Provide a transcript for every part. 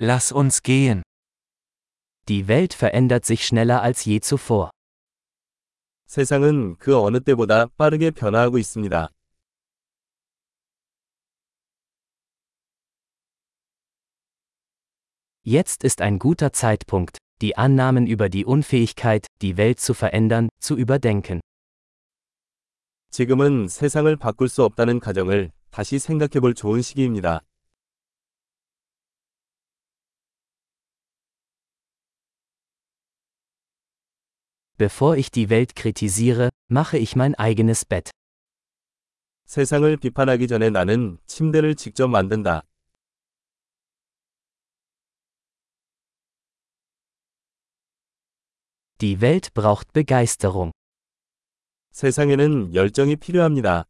Lass uns gehen. Die Welt verändert sich schneller als je zuvor. 세상은 그 어느 때보다 빠르게 변화하고 있습니다. Jetzt ist ein guter Zeitpunkt, die Annahmen über die Unfähigkeit, die Welt zu verändern, zu überdenken. 지금은 세상을 바꿀 수 없다는 가정을 다시 생각해 볼 좋은 시기입니다. Bevor ich die Welt kritisiere, mache ich mein eigenes Bett. 세상을 비판하기 전에 나는 침대를 직접 만든다. Die Welt braucht Begeisterung. 세상에는 열정이 필요합니다.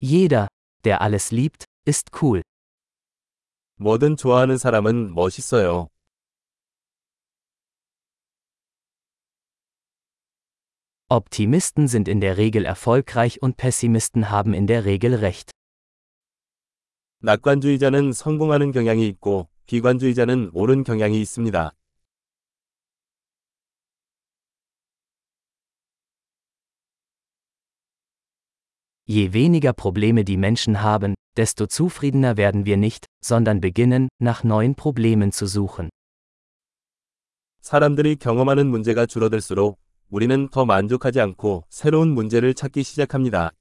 Jeder, der alles liebt, ist cool. 뭐든 좋아하는 사람은 멋있어요. Optimisten sind in der Regel erfolgreich und Pessimisten haben in der Regel recht. 낙관주의자는 성공하는 경향이 있고 비관주의자는 옳은 경향이 있습니다. Je weniger Probleme die Menschen haben, desto zufriedener werden wir nicht, sondern beginnen, nach neuen Problemen zu suchen. 사람들이 경험하는 문제가 줄어들수록 우리는 더 만족하지 않고 새로운 문제를 찾기 시작합니다.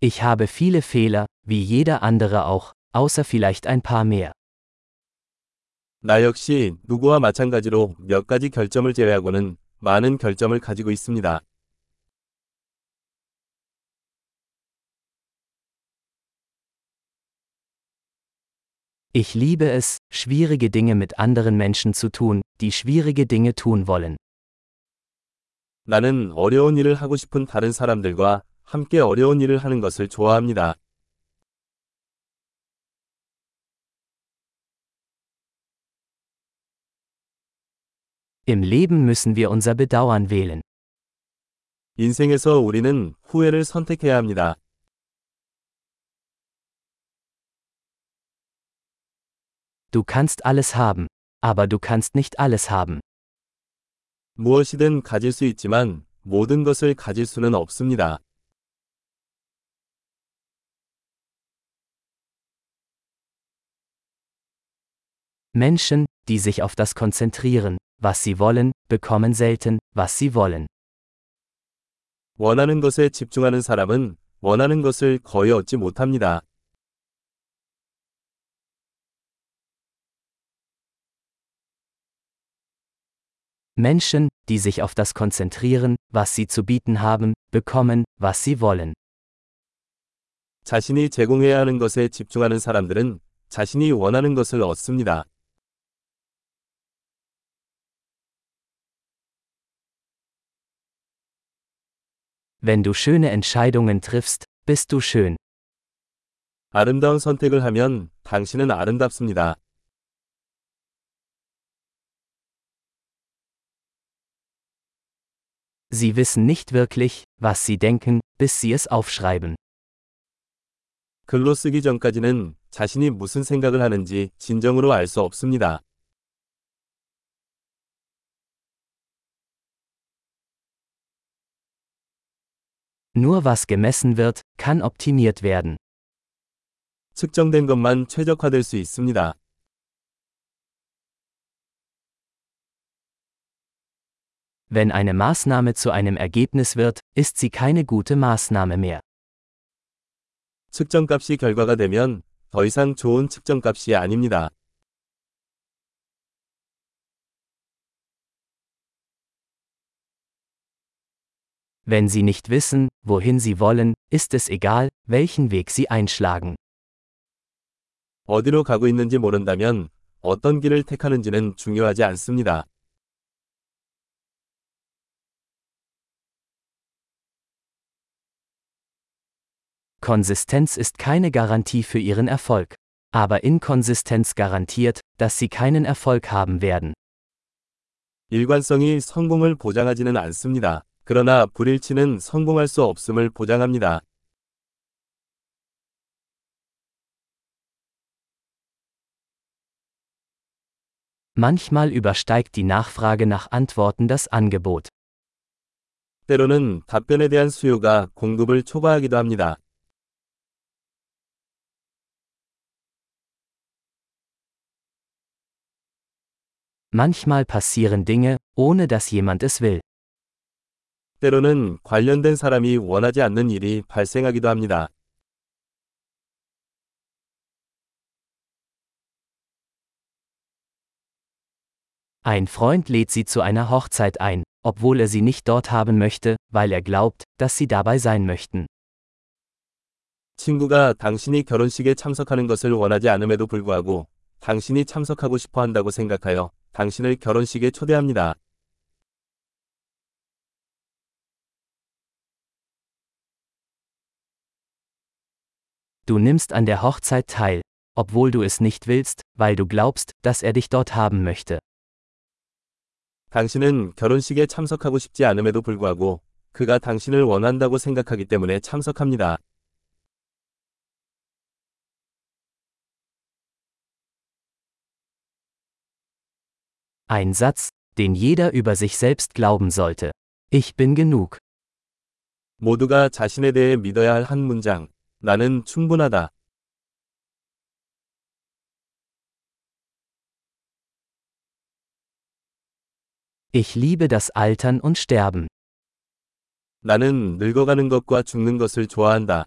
Ich habe viele Fehler, wie jeder andere auch, außer vielleicht ein paar mehr. 나 역시 누구와 마찬가지로 몇 가지 결점을 제외하고는 많은 결점을 가지고 있습니다. Ich liebe es, schwierige Dinge mit anderen Menschen zu tun, die schwierige Dinge tun wollen. 나는 어려운 일을 하고 싶은 다른 사람들과 함께 어려운 일을 하는 것을 좋아합니다. Im Leben müssen wir unser Bedauern wählen. 인생에서 우리는 후회를 선택해야 합니다. Du kannst alles haben, aber du kannst nicht alles haben. 무엇이든 가질 수 있지만 모든 것을 가질 수는 없습니다. Menschen, die sich auf das konzentrieren, was sie wollen, bekommen selten, was sie wollen. 원하는 것에 집중하는 사람은 원하는 것을 거의 얻지 못합니다. Menschen, die sich auf das konzentrieren, was sie zu bieten haben, bekommen, was sie wollen. 자신이 제공해야 하는 것에 집중하는 사람들은 자신이 원하는 것을 얻습니다. Wenn du schöne Entscheidungen triffst, bist du schön. 아름다운 선택을 하면 당신은 아름답습니다. Sie wissen nicht wirklich, was sie denken, bis sie es aufschreiben. 글로 쓰기 전까지는 자신이 무슨 생각을 하는지 진정으로 알 수 없습니다. Nur was gemessen wird, kann optimiert werden. 측정된 것만 최적화될 수 있습니다. Wenn eine Maßnahme zu einem Ergebnis wird, ist sie keine gute Maßnahme mehr. 측정값이 결과가 되면 더 이상 좋은 측정값이 아닙니다. Wenn sie nicht wissen, wohin sie wollen, ist es egal, welchen Weg sie einschlagen. 어디로 가고 있는지 모른다면 어떤 길을 택하는지는 중요하지 않습니다. Konsistenz ist keine Garantie für ihren Erfolg. Aber Inkonsistenz garantiert, dass sie keinen Erfolg haben werden. 일관성이 성공을 보장하지는 않습니다. 그러나 불일치는 성공할 수 없음을 보장합니다. Manchmal übersteigt die Nachfrage nach Antworten das Angebot. 때로는 답변에 대한 수요가 공급을 초과하기도 합니다. Manchmal passieren Dinge, ohne dass jemand es will. 때로는 관련된 사람이 원하지 않는 일이 발생하기도 합니다. Ein Freund lädt sie zu einer Hochzeit ein, obwohl er sie nicht dort haben möchte, weil er glaubt, dass sie dabei sein möchten. 친구가 당신이 결혼식에 참석하는 것을 원하지 않음에도 불구하고 당신이 참석하고 싶어 한다고 생각하여 당신을 결혼식에 초대합니다. Du nimmst an der Hochzeit teil, obwohl du es nicht willst, weil du glaubst, dass er dich dort haben möchte. 당신은 결혼식에 참석하고 싶지 않음에도 불구하고 그가 당신을 원한다고 생각하기 때문에 참석합니다. Ein Satz, den jeder über sich selbst glauben sollte. Ich bin genug. 모두가 자신에 대해 믿어야 할 한 문장. 나는 충분하다. Ich liebe das Altern und Sterben. 나는 늙어가는 것과 죽는 것을 좋아한다.